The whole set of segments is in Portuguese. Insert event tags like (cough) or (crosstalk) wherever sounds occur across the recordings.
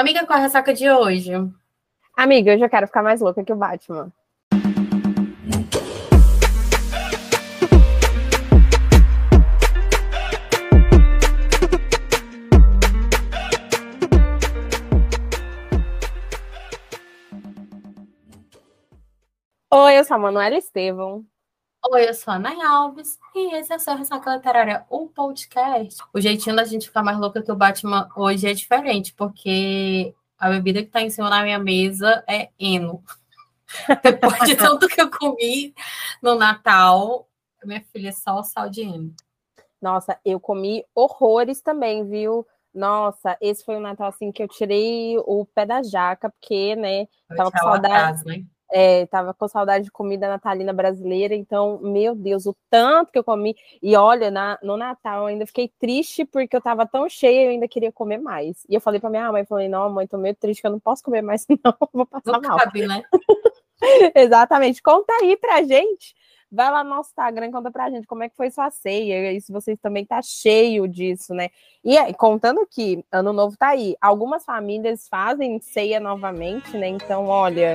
Amiga, qual é a ressaca de hoje? Amiga, eu já quero ficar mais louca que o Batman. Oi, eu sou a Manuela Estevam. Oi, eu sou a Ana Alves e esse é o seu Ressaca Literária, o podcast. O jeitinho da gente ficar mais louca que o Batman hoje é diferente, porque a bebida que tá em cima da minha mesa é Eno. (laughs) Depois de tanto que eu comi no Natal, minha filha, é só o sal de Eno. Nossa, eu comi horrores também, viu? Nossa, esse foi um Natal assim que eu tirei o pé da jaca, porque, né, tava com saudade. Atrás, né? É, tava com saudade de comida natalina brasileira, então, meu Deus, o tanto que eu comi. E olha, na, no Natal eu ainda fiquei triste porque eu tava tão cheia e eu ainda queria comer mais. E eu falei pra minha mãe, falei, não, mãe, tô meio triste que eu não posso comer mais, (laughs) não, vou passar não mal. Cabe, né? (laughs) Exatamente. Conta aí pra gente. Vai lá no nosso Instagram, conta pra gente como é que foi sua ceia, e se vocês também tá cheio disso, né? E aí, contando que ano novo tá aí, algumas famílias fazem ceia novamente, né? Então, olha.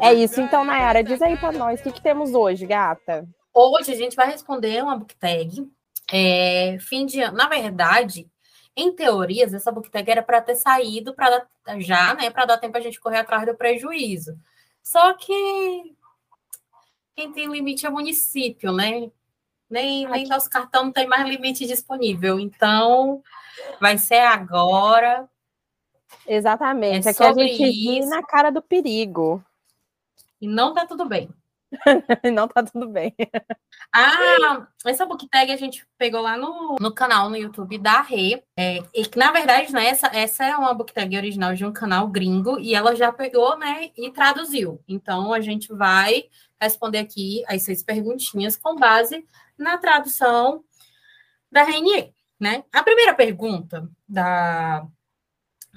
É isso, então, Nayara, diz aí pra nós, o que, que temos hoje, gata? Hoje a gente vai responder uma book tag. É, fim de ano. Na verdade, em teorias, essa book tag era para ter saído para já, né, para dar tempo a gente correr atrás do prejuízo. Só que quem tem limite é o município, né? nem, nem nosso cartão não tem mais limite disponível. Então, vai ser agora. Exatamente. É Aqui a gente ri na cara do perigo. E não tá tudo bem. (laughs) não tá tudo bem. Ah, essa book tag a gente pegou lá no, no canal no YouTube da Rê. É, e que, na verdade, né, essa, essa é uma book tag original de um canal gringo e ela já pegou, né, e traduziu. Então, a gente vai responder aqui as seis perguntinhas com base na tradução da Renier, né? A primeira pergunta da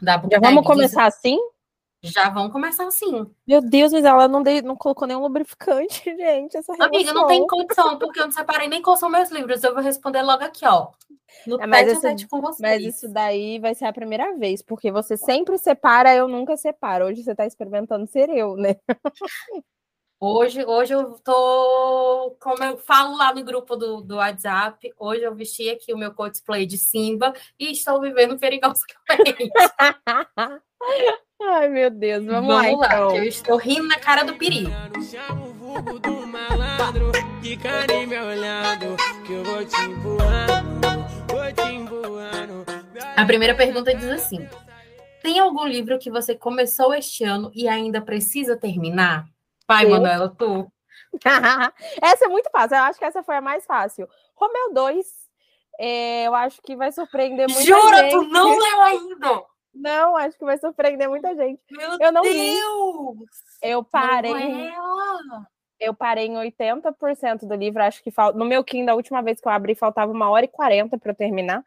da Já vamos começar diz, assim? Já vamos começar assim. Meu Deus, mas ela não, dei, não colocou nenhum lubrificante, (laughs) gente. Essa Amiga, não tem condição, porque eu não separei nem quais são meus livros. Eu vou responder logo aqui, ó. No é, mas, isso, com vocês. mas isso daí vai ser a primeira vez, porque você sempre separa, eu nunca separo. Hoje você está experimentando ser eu, né? (laughs) Hoje, hoje eu tô, como eu falo lá no grupo do, do WhatsApp, hoje eu vesti aqui o meu cosplay de Simba e estou vivendo perigosamente. (laughs) Ai, meu Deus, vamos, vamos lá. lá então. eu estou rindo na cara do perigo. A primeira pergunta diz assim: Tem algum livro que você começou este ano e ainda precisa terminar? Vai, Manuela, tu. (laughs) essa é muito fácil. Eu acho que essa foi a mais fácil. Romeu 2, é, eu acho que vai surpreender muita Jura, gente. tu não leu ainda? Não, acho que vai surpreender muita gente. Meu eu não Deus! Li. Eu parei. Eu parei em 80% do livro. Acho que falta. No meu Kindle, a última vez que eu abri, faltava uma hora e 40 para eu terminar.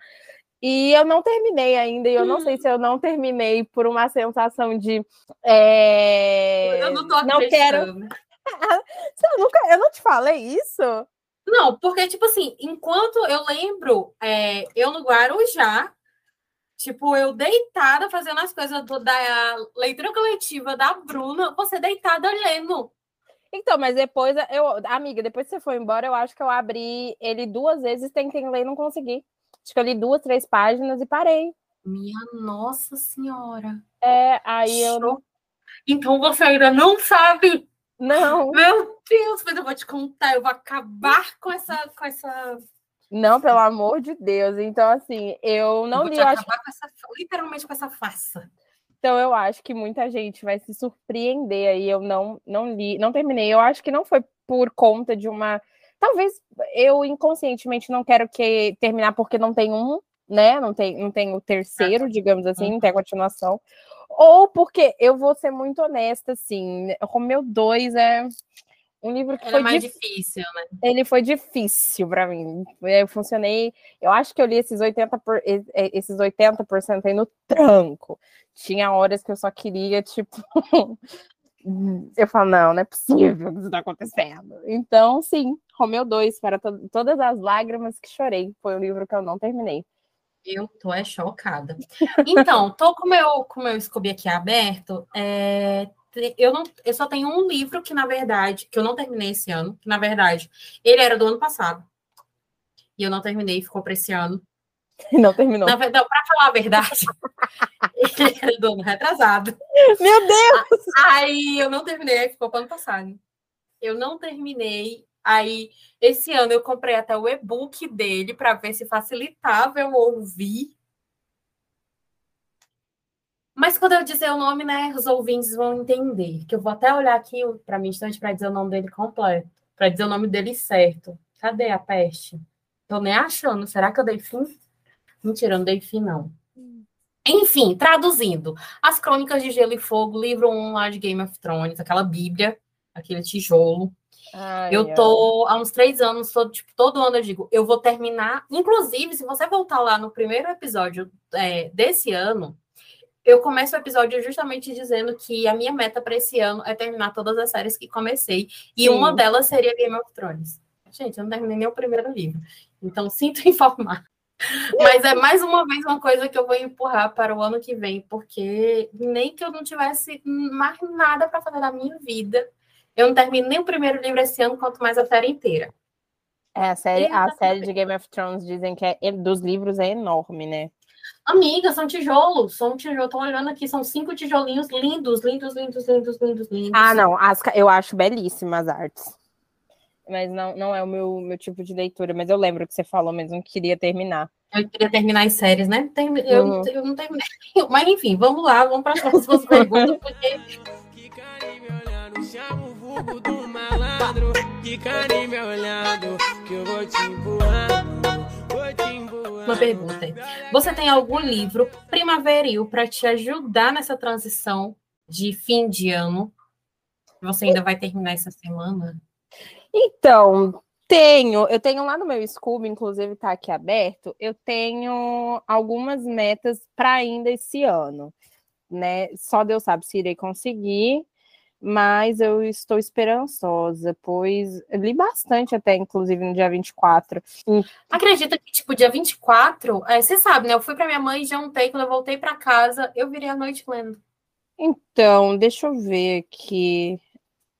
E eu não terminei ainda, e eu não sei hum. se eu não terminei por uma sensação de. É... Eu não tô não quero. eu, (laughs) nunca, eu não te falei isso? Não, porque, tipo assim, enquanto eu lembro, é, eu no Guarujá, tipo, eu deitada fazendo as coisas do, da leitura coletiva da Bruna, você deitada lendo. Então, mas depois, eu, amiga, depois que você foi embora, eu acho que eu abri ele duas vezes, tentei ler e não consegui. Acho que eu li duas, três páginas e parei. Minha Nossa Senhora. É, aí eu. Então você ainda não sabe? Não. Meu Deus, mas eu vou te contar, eu vou acabar com essa. Com essa... Não, pelo amor de Deus. Então, assim, eu não eu li. eu acho... com essa, literalmente com essa farsa. Então, eu acho que muita gente vai se surpreender aí. Eu não, não li, não terminei. Eu acho que não foi por conta de uma Talvez eu inconscientemente não quero que terminar porque não tem um, né? Não tem, não tem o terceiro, digamos assim, não tem a continuação. Ou porque eu vou ser muito honesta, assim, Romeu 2 é um livro que foi é mais difícil, né? Ele foi difícil para mim. Eu funcionei, eu acho que eu li esses 80 por, esses 80% aí no tranco. Tinha horas que eu só queria, tipo, (laughs) eu falo, não, não é possível que isso está acontecendo. Então, sim, Romeu 2, para to todas as lágrimas que chorei. Foi um livro que eu não terminei. Eu tô é chocada. Então, tô com meu, com meu Scooby aqui aberto. É, eu, não, eu só tenho um livro que, na verdade, que eu não terminei esse ano, que, na verdade, ele era do ano passado. E eu não terminei, ficou para esse ano. Não terminou. Na verdade, para falar a verdade, (laughs) ele era do ano retrasado. Meu Deus! Aí eu não terminei, ficou para ano passado. Eu não terminei. Aí, esse ano eu comprei até o e-book dele para ver se facilitava eu ouvir mas quando eu dizer o nome, né, os ouvintes vão entender. Que eu vou até olhar aqui para mim instante para dizer o nome dele completo, para dizer o nome dele certo. Cadê a peste? Tô nem achando. Será que eu dei fim? Mentira, não dei fim, não. Enfim, traduzindo. As Crônicas de Gelo e Fogo, livro 1 lá de Game of Thrones, aquela bíblia, aquele tijolo. Ai, eu tô ai. há uns três anos, todo, tipo, todo ano eu digo, eu vou terminar. Inclusive, se você voltar lá no primeiro episódio é, desse ano, eu começo o episódio justamente dizendo que a minha meta para esse ano é terminar todas as séries que comecei. E Sim. uma delas seria Game of Thrones. Gente, eu não terminei nem o primeiro livro. Então, (laughs) sinto informar. Mas é mais uma vez uma coisa que eu vou empurrar para o ano que vem, porque nem que eu não tivesse mais nada para fazer na minha vida, eu não termino nem o primeiro livro esse ano, quanto mais a série inteira. É, a série, a série de Game of Thrones dizem que é, dos livros é enorme, né? Amiga, são tijolos, são tijolos. Tô olhando aqui, são cinco tijolinhos lindos, lindos, lindos, lindos, lindos, lindos. Ah, não, as, eu acho belíssimas as artes. Mas não, não é o meu, meu tipo de leitura, mas eu lembro que você falou mesmo que queria terminar. Eu queria terminar as séries, né? Eu, uhum. eu não terminei. Mas enfim, vamos lá, vamos para as próximas (laughs) perguntas, porque. Chama o vulgo do malandro, fica me olhando, que eu vou te empurrando. Uma pergunta. Você tem algum livro primaveril para te ajudar nessa transição de fim de ano? Você ainda vai terminar essa semana? Então, tenho. Eu tenho lá no meu Scooby, inclusive está aqui aberto. Eu tenho algumas metas para ainda esse ano, né? Só Deus sabe se irei conseguir mas eu estou esperançosa, pois li bastante até, inclusive, no dia 24. Acredita que, tipo, dia 24, é, você sabe, né? Eu fui para minha mãe, jantei, quando eu voltei para casa, eu virei a noite lendo. Então, deixa eu ver aqui.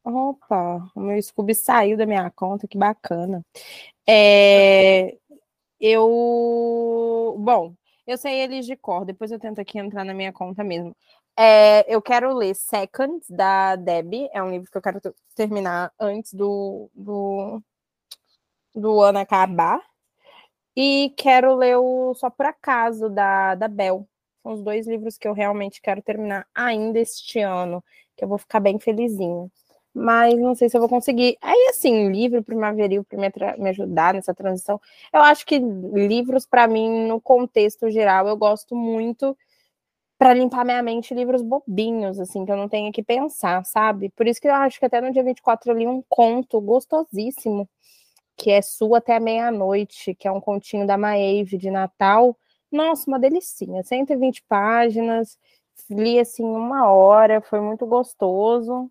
Opa, o meu Scooby saiu da minha conta, que bacana. É, eu. Bom, eu sei eles de cor, depois eu tento aqui entrar na minha conta mesmo. É, eu quero ler Second, da Debbie. É um livro que eu quero terminar antes do, do, do ano acabar. E quero ler o Só Por Acaso, da, da Bel. São os dois livros que eu realmente quero terminar ainda este ano, que eu vou ficar bem felizinho. Mas não sei se eu vou conseguir. Aí, assim, livro primaveril para me, me ajudar nessa transição. Eu acho que livros, para mim, no contexto geral, eu gosto muito para limpar minha mente livros bobinhos, assim, que eu não tenho que pensar, sabe? Por isso que eu acho que até no dia 24 eu li um conto gostosíssimo, que é Sua até meia-noite, que é um continho da Maeve de Natal. Nossa, uma delicinha, 120 páginas, li assim uma hora, foi muito gostoso,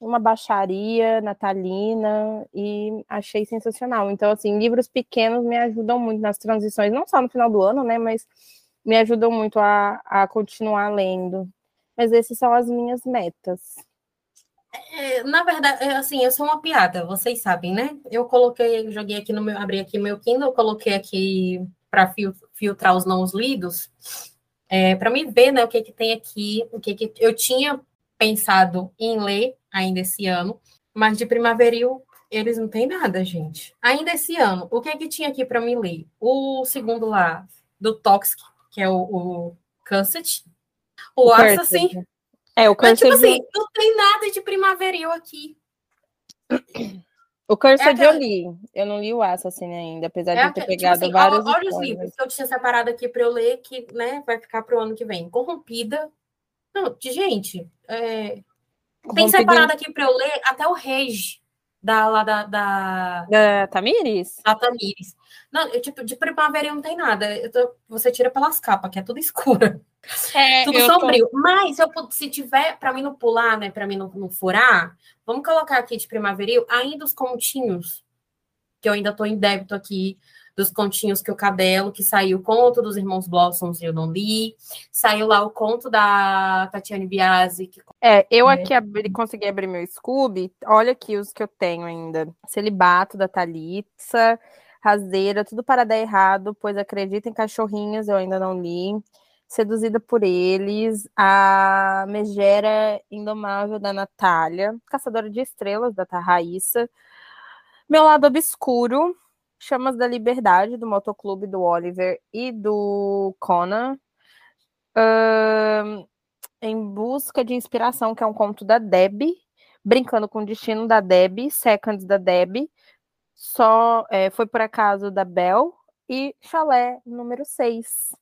uma baixaria natalina e achei sensacional. Então, assim, livros pequenos me ajudam muito nas transições, não só no final do ano, né, mas me ajudam muito a, a continuar lendo. Mas essas são as minhas metas. É, na verdade, é, assim, eu sou uma piada, vocês sabem, né? Eu coloquei, joguei aqui no meu, abri aqui meu Kindle, coloquei aqui para filtrar os não lidos, é, para me ver, né, o que que tem aqui, o que que eu tinha pensado em ler ainda esse ano, mas de primaveril eles não têm nada, gente. Ainda esse ano, o que que tinha aqui para me ler? O segundo lá do Toxic, que é o, o. O, o Assassin. É, o Cancet. Mas, tipo assim, não tem nada de primaveril aqui. (clears throat) O Cursed é eu li. Eu não li o Assassin ainda, apesar é de ter tipo pegado tipo assim, vários. Olha, os livros que eu tinha separado aqui para eu ler, que né, vai ficar para o ano que vem. Corrompida. Não, gente, é... tem separado aqui para eu ler até o Rege da lá da, da. Da Tamires? Da Tamires. Não, eu, tipo, de primavera não tem nada. Tô, você tira pelas capas, que é tudo escuro. É, (laughs) tudo sombrio. Tô... Mas eu, se tiver, para mim não pular, né? Para mim não, não furar, vamos colocar aqui de primaveril ainda os continhos, que eu ainda tô em débito aqui dos continhos que o Cadelo, que saiu o conto dos Irmãos Blossoms e eu não li. Saiu lá o conto da Tatiane Biasi. Que... É, eu é. aqui abri, consegui abrir meu Scooby. Olha aqui os que eu tenho ainda. Celibato da Thalitza, Raseira, tudo para dar errado, pois acredita em cachorrinhos, eu ainda não li. Seduzida por eles, a Megera Indomável da Natália, Caçadora de Estrelas da Raíssa, Meu Lado Obscuro, Chamas da Liberdade, do Motoclube do Oliver e do Conan. Uh, em Busca de Inspiração, que é um conto da Deb. Brincando com o Destino da Deb. Seconds da Deb. Só é, Foi por Acaso da Bel. E Chalé, número 6,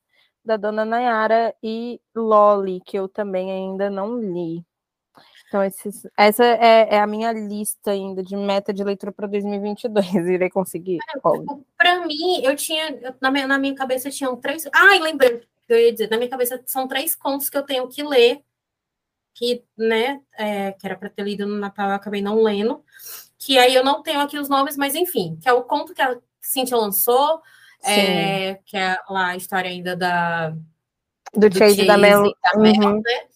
da Dona Nayara e Loli, que eu também ainda não li. Então, esses, essa é, é, a minha lista ainda de meta de leitura para 2022. (laughs) Irei conseguir. Para mim, eu tinha. Na minha, na minha cabeça tinham três. Ai, lembrei eu ia dizer. Na minha cabeça são três contos que eu tenho que ler. Que, né, é, que era para ter lido no Natal, eu acabei não lendo. Que aí eu não tenho aqui os nomes, mas enfim, que é o conto que a Cintia lançou, é, que é lá a história ainda da. Do, do Chase, Chase da Mel. Da Mel uhum. né?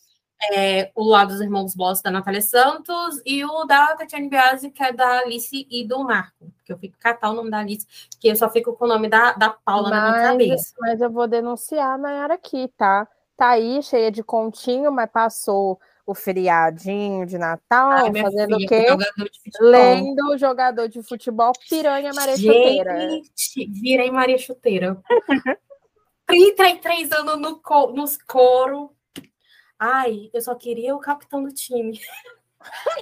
É, o lado dos irmãos Boss da Natália Santos e o da Tatiane Biasi, que é da Alice e do Marco. Porque eu fico catar o nome da Alice, que eu só fico com o nome da, da Paula mas, na minha cabeça. Mas eu vou denunciar a Nayara aqui, tá? Tá aí, cheia de continho, mas passou o feriadinho de Natal, Ai, fazendo filha, o quê? Lendo o jogador de futebol Piranha Maria Gente, Chuteira. Virei Maria Chuteira. (laughs) 33 anos no, nos coro Ai, eu só queria o capitão do time.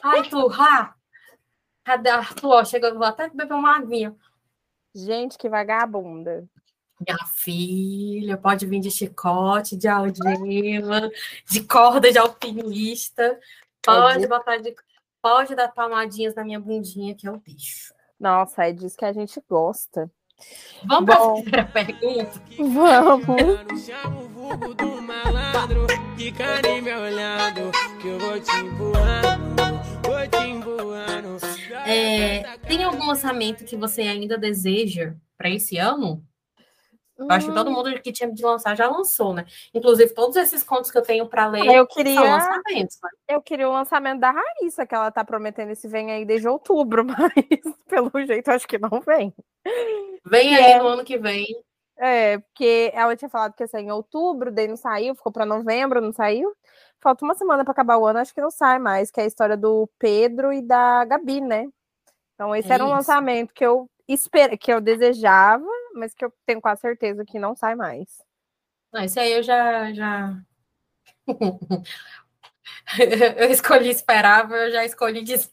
Ai, tu, ha! Cadê Arthur? Ó, chega, vou até beber uma aguinha. Gente, que vagabunda. Minha filha, pode vir de chicote, de algema, de corda de alpinista. Pode é botar de. Pode dar palmadinhas na minha bundinha, que é o bicho. Nossa, é disso que a gente gosta. Vamos para a primeira pergunta? Vamos. É, tem algum lançamento que você ainda deseja para esse ano? Eu acho que todo hum. mundo que tinha de lançar já lançou, né? Inclusive, todos esses contos que eu tenho para ler eu queria, são lançamentos. Né? Eu queria o lançamento da Raíssa, que ela tá prometendo esse vem aí desde outubro, (laughs) mas pelo jeito acho que não vem. Vem aí é, no ano que vem. É, porque ela tinha falado que ia sair em outubro, daí não saiu, ficou para novembro, não saiu. Falta uma semana para acabar o ano, acho que não sai mais, que é a história do Pedro e da Gabi, né? Então, esse é era um isso. lançamento que eu esper... que eu desejava, mas que eu tenho quase certeza que não sai mais. Não, esse aí eu já. já... (laughs) eu escolhi esperava, eu já escolhi dizer.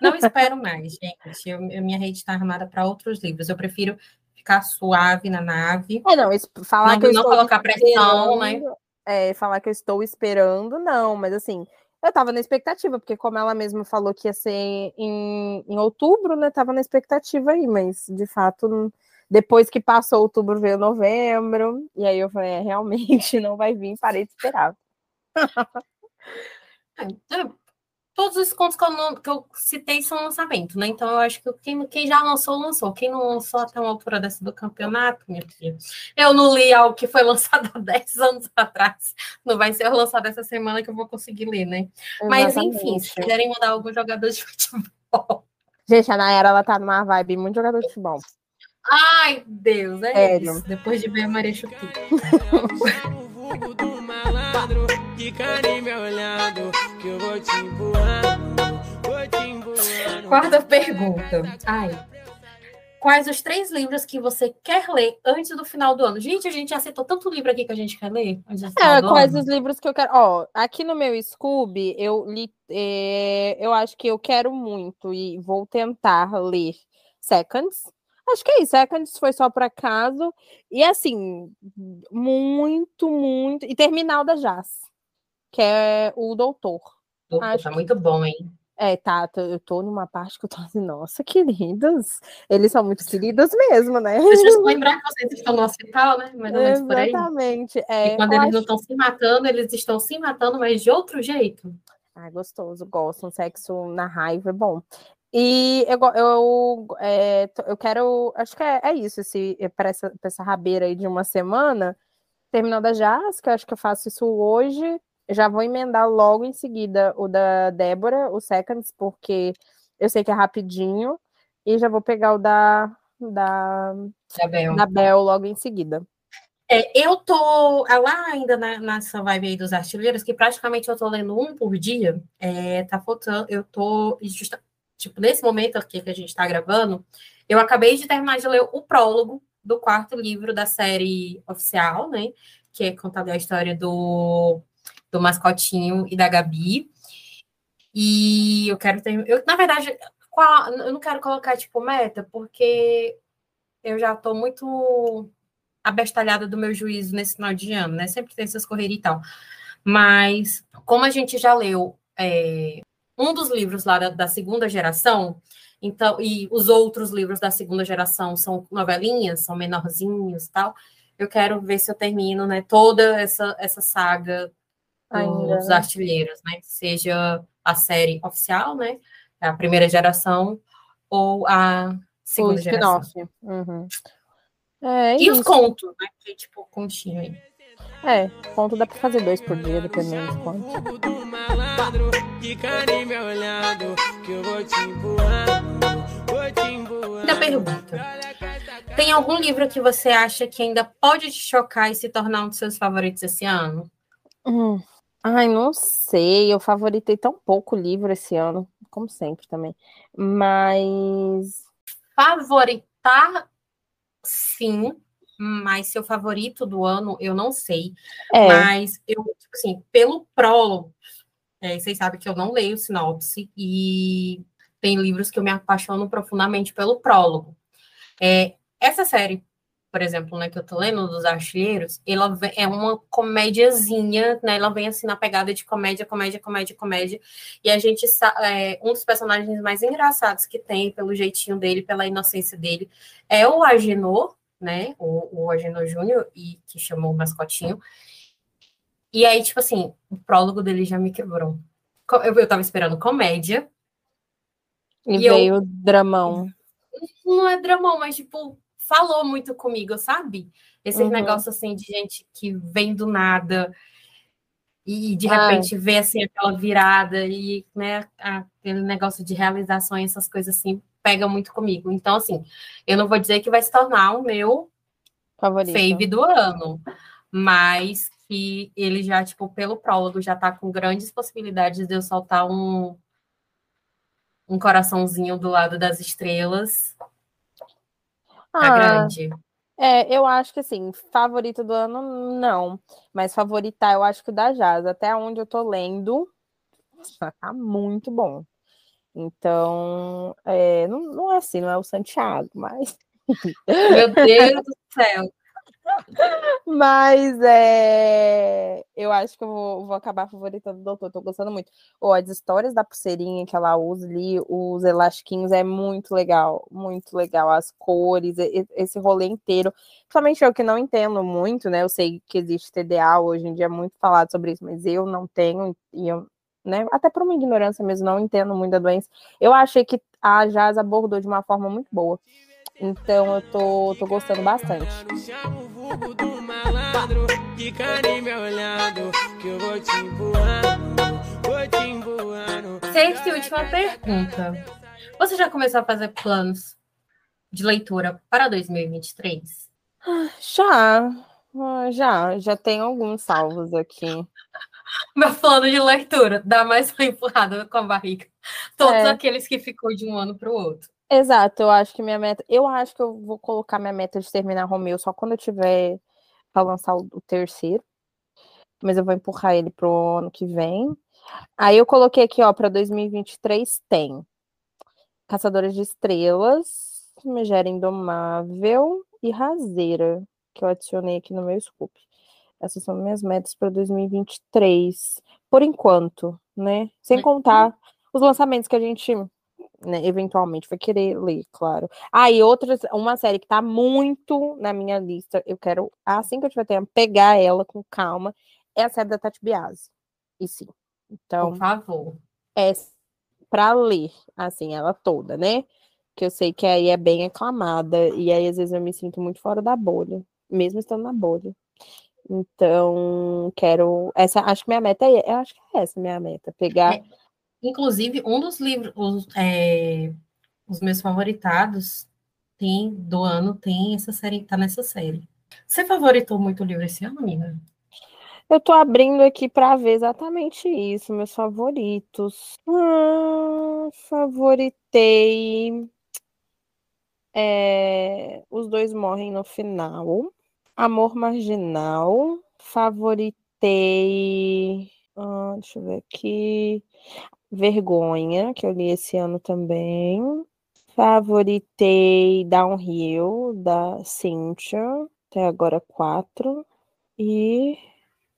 Não espero mais, gente. Eu, minha rede está armada para outros livros. Eu prefiro ficar suave na nave. É, não, falar não, que eu não colocar pressão, né? É, falar que eu estou esperando, não, mas assim, eu estava na expectativa, porque como ela mesma falou que ia ser em, em outubro, né? Tava na expectativa aí, mas de fato, depois que passou outubro, veio novembro, e aí eu falei, é, realmente (laughs) não vai vir, parei de esperar. (laughs) É, é, todos os contos que eu, não, que eu, citei são lançamento, né? Então eu acho que quem, quem, já lançou, lançou. Quem não lançou até uma altura dessa do campeonato, minha filha. Eu não li algo que foi lançado há (laughs) 10 anos atrás. Não vai ser lançado essa semana que eu vou conseguir ler, né? Exatamente. Mas enfim, se quiserem mandar algum jogador de (laughs) futebol. Gente, a Nayara, ela tá numa vibe muito jogador de futebol. Ai, Deus, é Sério. isso. Depois de ver a Maria Chuquinha. Quarta pergunta. Ai. Quais os três livros que você quer ler antes do final do ano? Gente, a gente aceitou tanto livro aqui que a gente quer ler. É, quais ano. os livros que eu quero. Ó, aqui no meu Scooby, eu li. É, eu acho que eu quero muito e vou tentar ler Seconds Acho que é isso. Seconds foi só por acaso. E assim, muito, muito. E Terminal da Jazz, que é o Doutor. Doutor, tá muito bom, hein? É, tá, eu tô numa parte que eu tô assim, nossa, queridos, eles são muito queridos mesmo, né? Deixa eu (laughs) lembrar que vocês estão no hospital, né? Mais ou menos por aí. Exatamente. É, e quando eles acho... não estão se matando, eles estão se matando, mas de outro jeito. Ah, gostoso, gosto. Um sexo na raiva é bom. E eu, eu, é, eu quero. Acho que é, é isso, esse, para essa, essa rabeira aí de uma semana, terminando a Jazz, que eu acho que eu faço isso hoje já vou emendar logo em seguida o da Débora, o Seconds, porque eu sei que é rapidinho, e já vou pegar o da, da, da, Bel. da Bel logo em seguida. É, eu tô lá ainda na, nessa vibe aí dos artilheiros, que praticamente eu tô lendo um por dia. É, tá faltando, eu tô. Justa, tipo, nesse momento aqui que a gente tá gravando, eu acabei de terminar de ler o prólogo do quarto livro da série oficial, né? Que é contada a história do do mascotinho e da Gabi. E eu quero ter. Eu, na verdade, qual, eu não quero colocar tipo meta, porque eu já estou muito abestalhada do meu juízo nesse final de ano, né? Sempre tem essas correrias e tal. Mas, como a gente já leu é, um dos livros lá da, da, segunda geração, então, e os outros livros da segunda geração são novelinhas, são menorzinhos e tal, eu quero ver se eu termino, né, toda essa, essa saga Ainda, dos né? artilheiros, né? Seja a série oficial, né? A primeira geração, ou a segunda o geração. Uhum. É, e isso. os contos, né? Que tipo, continho aí. É, conto dá pra fazer dois por dia, dependendo de quanto. Ainda pergunta. Tem algum livro que você acha que ainda pode te chocar e se tornar um dos seus favoritos esse ano? Hum. Ai, não sei. Eu favoritei tão pouco livro esse ano, como sempre também. Mas. Favoritar, sim. Mas seu favorito do ano, eu não sei. É. Mas eu, tipo assim, pelo prólogo, é, vocês sabem que eu não leio sinopse e tem livros que eu me apaixono profundamente pelo prólogo. É, essa série por exemplo, né, que eu tô lendo dos artilheiros, ela é uma comédiazinha, né? Ela vem assim na pegada de comédia, comédia, comédia, comédia. E a gente é, um dos personagens mais engraçados que tem, pelo jeitinho dele, pela inocência dele, é o Agenor, né? O, o Agenor Júnior, e que chamou o mascotinho. E aí, tipo assim, o prólogo dele já me quebrou. Eu, eu tava esperando comédia. E, e veio eu... dramão. Não é dramão, mas tipo, falou muito comigo, sabe? Esse uhum. negócio assim de gente que vem do nada e de repente Ai. vê assim aquela virada e né, aquele negócio de realização e essas coisas assim pega muito comigo. Então assim, eu não vou dizer que vai se tornar o meu favorito fave do ano, mas que ele já tipo pelo prólogo já tá com grandes possibilidades de eu soltar um um coraçãozinho do lado das estrelas Tá ah, grande. É, eu acho que assim, favorito do ano, não. Mas favoritar, eu acho que o da Jazz. Até onde eu tô lendo, tá muito bom. Então, é, não, não é assim, não é o Santiago, mas. Meu (laughs) Deus do céu! Mas é, eu acho que eu vou, vou acabar favoritando o doutor, tô gostando muito. Oh, as histórias da pulseirinha que ela usa ali, os elastiquinhos, é muito legal, muito legal. As cores, esse rolê inteiro. Principalmente eu que não entendo muito, né? Eu sei que existe TDA hoje em dia, é muito falado sobre isso, mas eu não tenho, e eu, né? Até por uma ignorância mesmo, não entendo muito da doença. Eu achei que a Jazz abordou de uma forma muito boa. Então eu tô, tô gostando bastante. Sexta e última pergunta. Você já começou a fazer planos de leitura para 2023? Já, já, já tenho alguns salvos aqui. (laughs) Meu plano de leitura, dá mais uma empurrada com a barriga. Todos é. aqueles que ficou de um ano para o outro. Exato, eu acho que minha meta. Eu acho que eu vou colocar minha meta de terminar Romeu só quando eu tiver para lançar o, o, terceiro. Mas eu vou empurrar ele pro ano que vem. Aí eu coloquei aqui, ó, para 2023 tem Caçadores de Estrelas, Megera Indomável e Razeira, que eu adicionei aqui no meu scoop. Essas são minhas metas para 2023, por enquanto, né? Sem contar os lançamentos que a gente né, eventualmente vai querer ler, claro. Ah, e outra, uma série que tá muito na minha lista, eu quero, assim que eu tiver tempo, pegar ela com calma, é a série da Tati Biasi. E sim. Então, por favor. É para ler, assim, ela toda, né? Que eu sei que aí é bem aclamada, e aí às vezes eu me sinto muito fora da bolha, mesmo estando na bolha. Então, quero. Essa, acho que minha meta é. Eu acho que é essa minha meta. Pegar. É, inclusive, um dos livros, os, é, os meus favoritados tem, do ano tem essa série, tá nessa série. Você favoritou muito o livro esse ano, amiga? Eu tô abrindo aqui para ver exatamente isso, meus favoritos. Ah, favoritei. É, os dois morrem no final. Amor Marginal. Favoritei. Ah, deixa eu ver aqui. Vergonha, que eu li esse ano também. Favoritei Downhill, da Cynthia. Até agora quatro. E.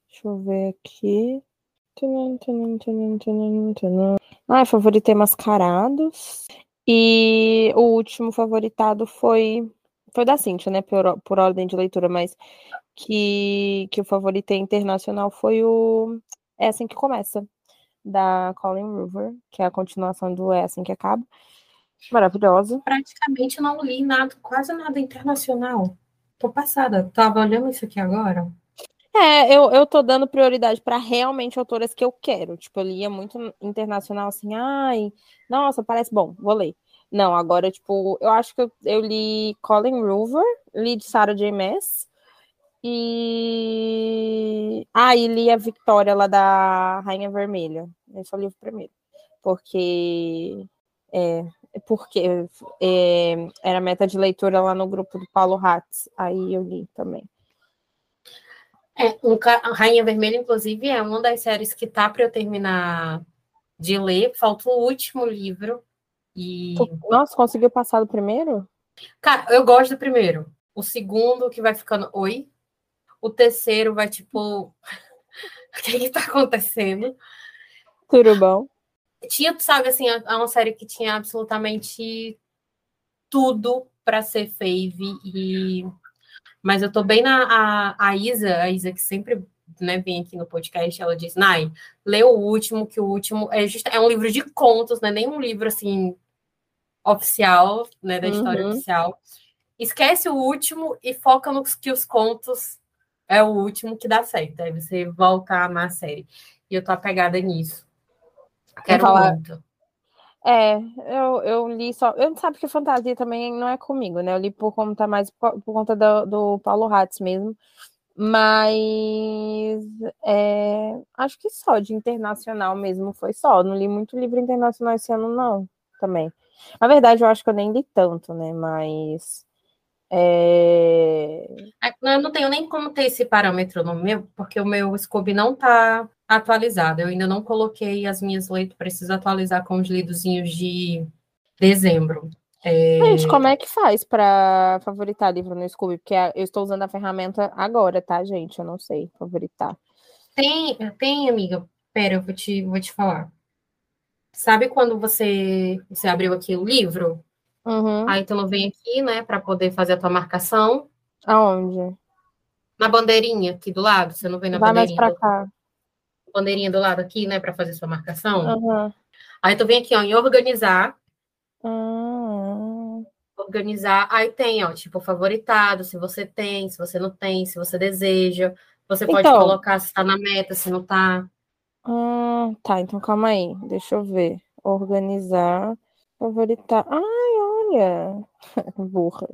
Deixa eu ver aqui. Ah, favoritei Mascarados. E o último favoritado foi foi da Cintia, né, por, por ordem de leitura, mas que, que o favorito internacional foi o É Assim Que Começa, da Colin River, que é a continuação do É Assim Que Acaba. Maravilhosa. Praticamente não li nada, quase nada internacional. Tô passada, tava olhando isso aqui agora. É, eu, eu tô dando prioridade para realmente autoras que eu quero. Tipo, eu lia muito internacional assim, ai, nossa, parece bom, vou ler. Não, agora, tipo, eu acho que eu, eu li Colin Rover, li de Sarah J. Maas, e... Ah, e li a Victoria lá da Rainha Vermelha. Esse é o livro primeiro. Porque... É, porque é, era meta de leitura lá no grupo do Paulo Hatz. Aí eu li também. É, um, Rainha Vermelha, inclusive, é uma das séries que tá para eu terminar de ler. Falta o último livro, e... Nossa, conseguiu passar do primeiro? Cara, eu gosto do primeiro. O segundo que vai ficando oi. O terceiro vai tipo. (laughs) o que que tá acontecendo? Tudo bom. Tinha, sabe, assim, é uma série que tinha absolutamente tudo para ser fave e mas eu tô bem na a, a Isa, a Isa que sempre né, vem aqui no podcast, ela diz, Nai, lê o último, que o último é, just, é um livro de contos, não é nem um livro assim oficial, né, da história uhum. oficial. Esquece o último e foca nos que os contos é o último que dá certo. Aí você volta a amar a série. E eu tô apegada nisso. Quero falar... muito. É, eu, eu li só. Eu não sabe que fantasia também não é comigo, né? Eu li por conta mais por, por conta do, do Paulo Hatz mesmo. Mas é, acho que só de internacional mesmo foi só. Não li muito livro internacional esse ano, não, também. Na verdade, eu acho que eu nem li tanto, né? Mas. É... Eu não tenho nem como ter esse parâmetro no meu, porque o meu Scooby não está atualizado. Eu ainda não coloquei as minhas leituras, preciso atualizar com os lidozinhos de dezembro. É... Gente, como é que faz para favoritar livro no Scooby? Porque eu estou usando a ferramenta agora, tá, gente? Eu não sei favoritar. Tem, tem, amiga. Pera, eu vou te, vou te falar. Sabe quando você, você abriu aqui o livro? Uhum. Aí tu não vem aqui, né, para poder fazer a tua marcação. Aonde? Na bandeirinha aqui do lado. Você não vem na Vai bandeirinha? mais para cá. Bandeirinha do lado aqui, né, para fazer sua marcação. Uhum. Aí tu vem aqui, ó, em organizar. Uhum. Organizar. Aí tem, ó, tipo, favoritado, se você tem, se você não tem, se você deseja. Você pode então, colocar se está na meta, se não está. Hum, tá, então calma aí. Deixa eu ver. Organizar. Favoritar. Ai, olha. (laughs) Burra.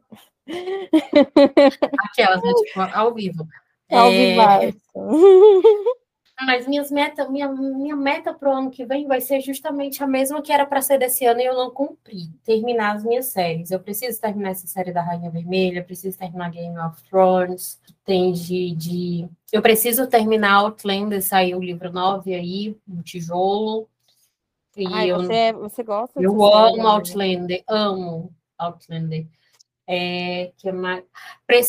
Aquelas, né? Tipo, ao vivo. Ao é... (laughs) Mas minhas meta, minha, minha meta para o ano que vem vai ser justamente a mesma que era para ser desse ano e eu não cumpri. Terminar as minhas séries. Eu preciso terminar essa série da Rainha Vermelha, preciso terminar Game of Thrones, tem de, de... Eu preciso terminar Outlander, saiu o livro 9 aí, um tijolo. E Ai, eu, você, você gosta Eu amo série, Outlander, amo Outlander. É, que é mais...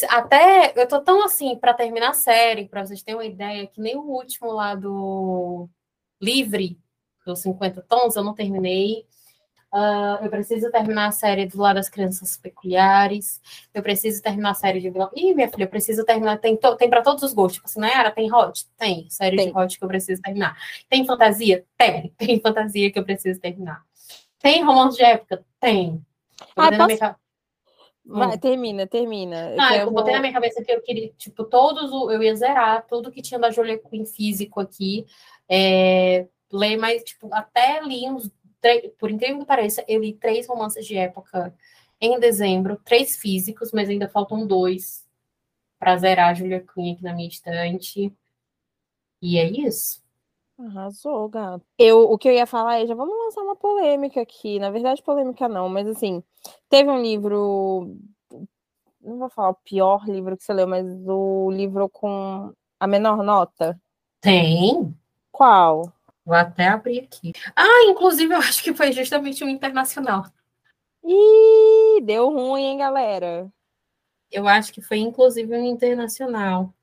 Até eu tô tão assim para terminar a série, para vocês terem uma ideia, que nem o último lá do Livre, dos 50 tons, eu não terminei. Uh, eu preciso terminar a série do lado das crianças peculiares. Eu preciso terminar a série de vilão. Ih, minha filha, eu preciso terminar. Tem, to... tem para todos os gostos. Tipo assim, Nayara, tem hot? Tem. Série tem. de hot que eu preciso terminar. Tem fantasia? Tem. (laughs) Tem fantasia que eu preciso terminar. Tem romance de época? Tem. Ah, posso... minha... Vai, hum. termina, termina. Ah, eu, eu botei na minha cabeça que eu queria, tipo, todos, eu ia zerar tudo que tinha da Julia Quinn físico aqui. É, ler mais, tipo, até li uns por incrível que pareça, eu li três romances de época em dezembro, três físicos, mas ainda faltam dois para zerar a Julia Quinn aqui na minha estante. E é isso. Arrasou, gato. Eu, o que eu ia falar é, já vamos lançar uma polêmica aqui. Na verdade, polêmica não, mas assim, teve um livro, não vou falar o pior livro que você leu, mas o livro com a menor nota. Tem. Qual? Vou até abrir aqui. Ah, inclusive, eu acho que foi justamente um internacional. Ih, deu ruim, hein, galera? Eu acho que foi, inclusive, um internacional.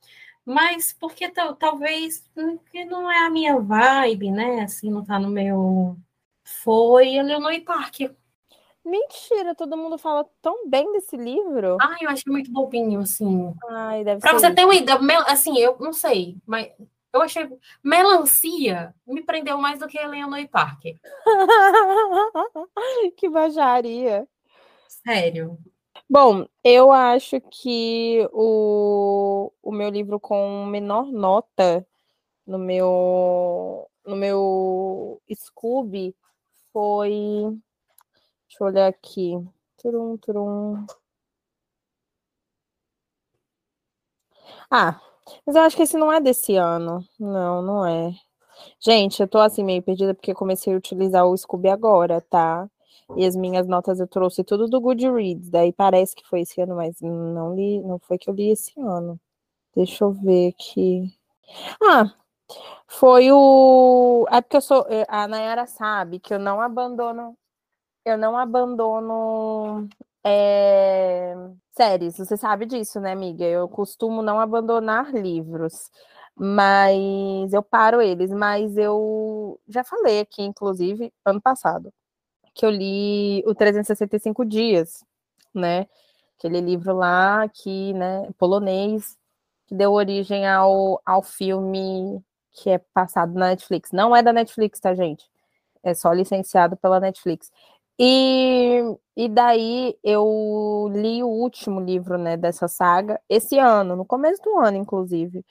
Mas porque talvez porque não é a minha vibe, né? Assim, não tá no meu. Foi Eleanor Parker. Mentira, todo mundo fala tão bem desse livro. Ai, eu acho muito bobinho, assim. Ai, deve pra ser. você isso. ter uma ideia, assim, eu não sei, mas eu achei. Melancia me prendeu mais do que Eleanor Parker. (laughs) que baixaria. Sério. Bom, eu acho que o, o meu livro com menor nota no meu no meu Scooby foi. Deixa eu olhar aqui. Turum, turum. Ah, mas eu acho que esse não é desse ano. Não, não é. Gente, eu tô assim meio perdida porque comecei a utilizar o Scooby agora, tá? E as minhas notas eu trouxe tudo do Goodreads. Daí parece que foi esse ano, mas não li, não foi que eu li esse ano. Deixa eu ver aqui. Ah, foi o. É porque eu sou. É, a Nayara sabe que eu não abandono. Eu não abandono é, séries, você sabe disso, né, amiga? Eu costumo não abandonar livros, mas eu paro eles. Mas eu já falei aqui, inclusive, ano passado, que eu li o 365 Dias, né? Aquele livro lá que, né, polonês, que deu origem ao, ao filme que é passado na Netflix. Não é da Netflix, tá, gente? É só licenciado pela Netflix. E, e daí eu li o último livro né, dessa saga esse ano, no começo do ano, inclusive,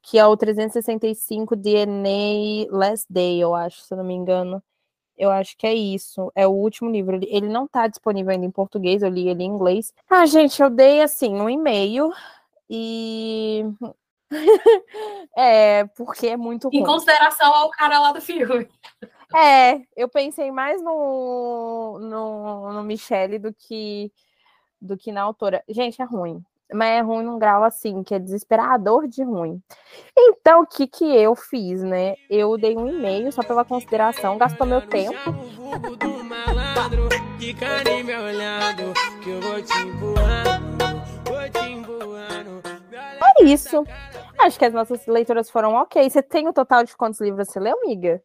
que é o 365 DNA Last Day, eu acho, se eu não me engano. Eu acho que é isso. É o último livro. Ele não está disponível ainda em português, eu li ele em inglês. Ah, gente, eu dei assim um e-mail e. (laughs) é, porque é muito ruim. Em consideração ao cara lá do filme. É, eu pensei mais no, no, no Michele do que, do que na autora. Gente, é ruim. Mas é ruim num grau assim, que é desesperador de ruim. Então, o que que eu fiz, né? Eu dei um e-mail só pela consideração, gastou meu tempo. É isso. Acho que as nossas leituras foram ok. Você tem o total de quantos livros você leu, amiga?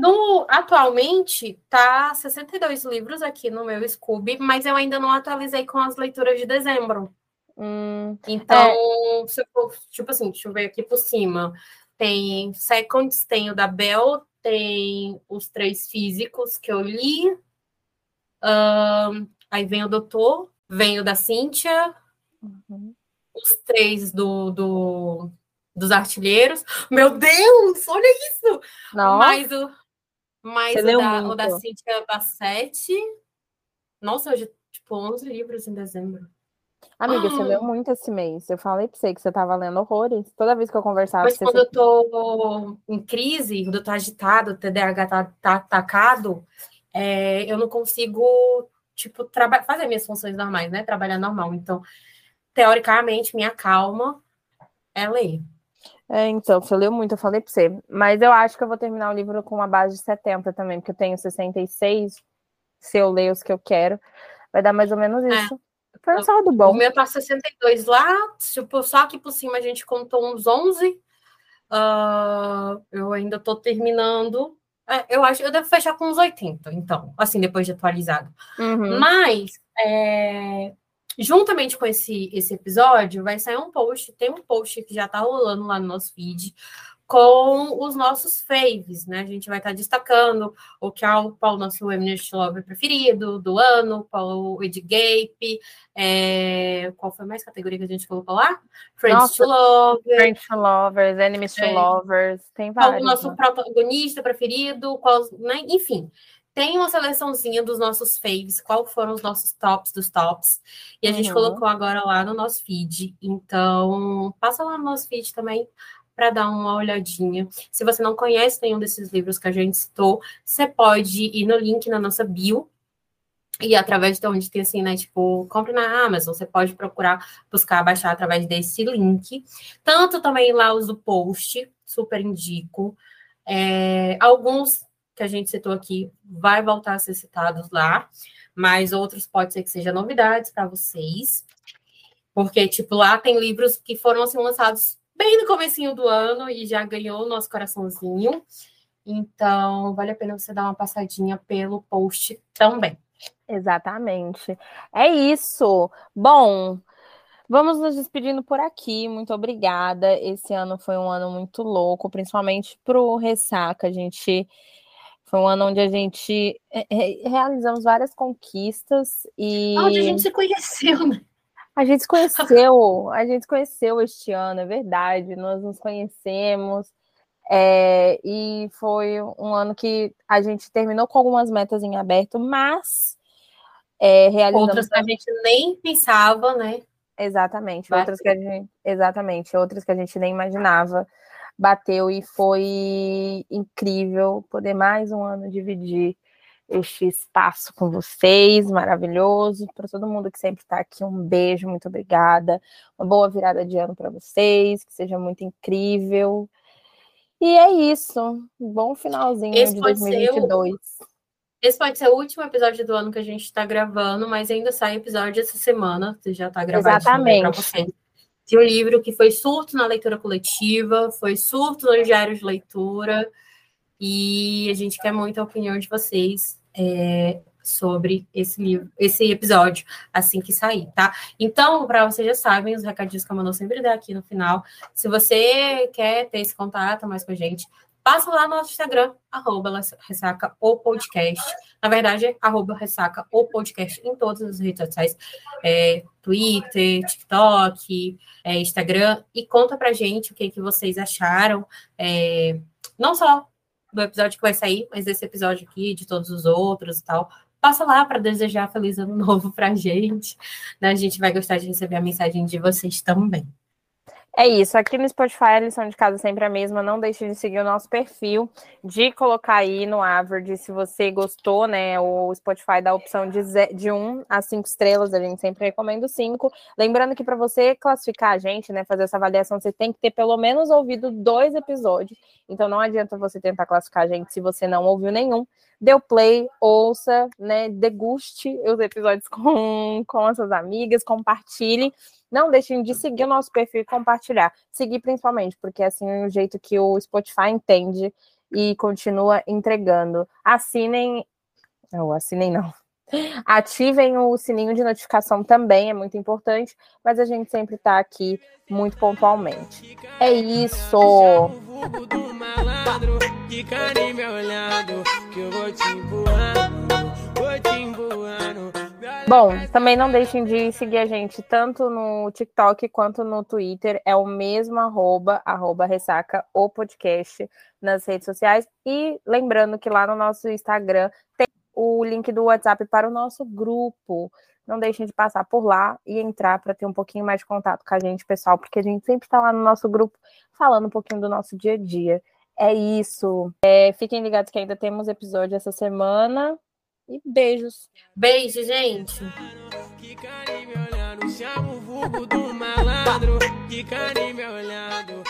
No, atualmente, tá 62 livros aqui no meu Scooby, mas eu ainda não atualizei com as leituras de dezembro. Hum, então, é... se for, tipo assim, deixa eu ver aqui por cima. Tem Seconds, tem o da Bel, tem os três físicos que eu li. Um, aí vem o Doutor, vem o da Cíntia, uhum. os três do, do, dos artilheiros. Meu Deus, olha isso! Nossa. Mais o, mas o da, o da Cintia Bassetti. Nossa, hoje, tipo, 11 livros em dezembro. Amiga, ah. você leu muito esse mês. Eu falei pra você que você tava lendo horrores. Toda vez que eu conversava Mas quando eu tô em crise, quando eu tô agitado, o TDAH tá, tá atacado, é, eu não consigo, tipo, fazer minhas funções normais, né? Trabalhar normal. Então, teoricamente, minha calma é ler. É, então, você leu muito, eu falei pra você. Mas eu acho que eu vou terminar o livro com uma base de 70 também, porque eu tenho 66. Se eu ler os que eu quero, vai dar mais ou menos é. isso. É. Foi um saldo bom. O meu tá 62 lá, tipo, só aqui por cima a gente contou uns 11. Uh, eu ainda tô terminando É, eu acho, eu devo fechar com uns 80, então, assim, depois de atualizado. Uhum. Mas, é, juntamente com esse, esse episódio, vai sair um post, tem um post que já tá rolando lá no nosso feed, com os nossos faves, né? A gente vai estar destacando o que é o, qual o nosso Feminist Lover preferido do ano, qual o Ed Gape, é, qual foi mais categoria que a gente colocou lá? Friends Nossa, to Lovers. Friends to Lovers, Enemies to é, Lovers, tem vários. Qual o nosso né? protagonista preferido, qual, né? enfim. Tem uma seleçãozinha dos nossos faves, qual foram os nossos tops dos tops. E a gente uhum. colocou agora lá no nosso feed. Então, passa lá no nosso feed também para dar uma olhadinha. Se você não conhece nenhum desses livros que a gente citou, você pode ir no link na nossa bio. E através de onde tem assim, né? Tipo, compre na Amazon, você pode procurar, buscar, baixar através desse link. Tanto também lá os do post, super indico. É, alguns que a gente citou aqui vai voltar a ser citados lá, mas outros pode ser que sejam novidades para vocês. Porque, tipo, lá tem livros que foram assim, lançados bem no comecinho do ano e já ganhou o nosso coraçãozinho. Então, vale a pena você dar uma passadinha pelo post também. Exatamente. É isso. Bom, vamos nos despedindo por aqui. Muito obrigada. Esse ano foi um ano muito louco, principalmente pro Ressaca. A gente foi um ano onde a gente realizamos várias conquistas e onde a gente se conheceu, né? A gente se conheceu, a gente se conheceu este ano, é verdade. Nós nos conhecemos. É, e foi um ano que a gente terminou com algumas metas em aberto, mas é, realizamos. Outras que a gente nem pensava, né? Exatamente, outras que a gente, exatamente, outras que a gente nem imaginava. Bateu e foi incrível poder mais um ano dividir este espaço com vocês, maravilhoso. Para todo mundo que sempre está aqui, um beijo, muito obrigada. Uma boa virada de ano para vocês, que seja muito incrível. E é isso. Um bom finalzinho Esse de 2022. O... Esse pode ser o último episódio do ano que a gente está gravando, mas ainda sai episódio essa semana. Você já está gravado para vocês. De um livro que foi surto na leitura coletiva, foi surto no diário de leitura. E a gente quer muito a opinião de vocês é, sobre esse livro, esse episódio, assim que sair, tá? Então, para vocês já sabem, os recadinhos que a Manu sempre dá aqui no final. Se você quer ter esse contato mais com a gente, passa lá no nosso Instagram, arroba ressaca o podcast. Na verdade, arroba ressaca o podcast em todas as redes sociais, é, Twitter, TikTok, é, Instagram, e conta pra gente o que, que vocês acharam, é, não só do episódio que vai sair, mas desse episódio aqui, de todos os outros e tal. Passa lá para desejar feliz ano novo para a gente. Né? A gente vai gostar de receber a mensagem de vocês também. É isso. Aqui no Spotify a lição de casa é sempre a mesma. Não deixe de seguir o nosso perfil, de colocar aí no average se você gostou, né? O Spotify dá a opção de, de 1 a 5 estrelas. A gente sempre recomenda 5. Lembrando que para você classificar a gente, né? Fazer essa avaliação, você tem que ter pelo menos ouvido dois episódios. Então não adianta você tentar classificar a gente se você não ouviu nenhum. Deu play, ouça, né? Deguste os episódios com, com as suas amigas, compartilhe. Não deixem de seguir o nosso perfil e compartilhar. Seguir principalmente, porque é assim é o jeito que o Spotify entende e continua entregando. Assinem. Não, assinem não. (laughs) Ativem o sininho de notificação também, é muito importante, mas a gente sempre está aqui muito pontualmente. É isso! Bom, também não deixem de seguir a gente tanto no TikTok quanto no Twitter. É o mesmo arroba, arroba ressaca o podcast nas redes sociais. E lembrando que lá no nosso Instagram tem o link do WhatsApp para o nosso grupo. Não deixem de passar por lá e entrar para ter um pouquinho mais de contato com a gente, pessoal, porque a gente sempre está lá no nosso grupo falando um pouquinho do nosso dia a dia. É isso. É, fiquem ligados que ainda temos episódio essa semana. E beijos. Beijo, gente. Que carinho me olhando, chamo o vulgo do malandro. Que carinho me olhando.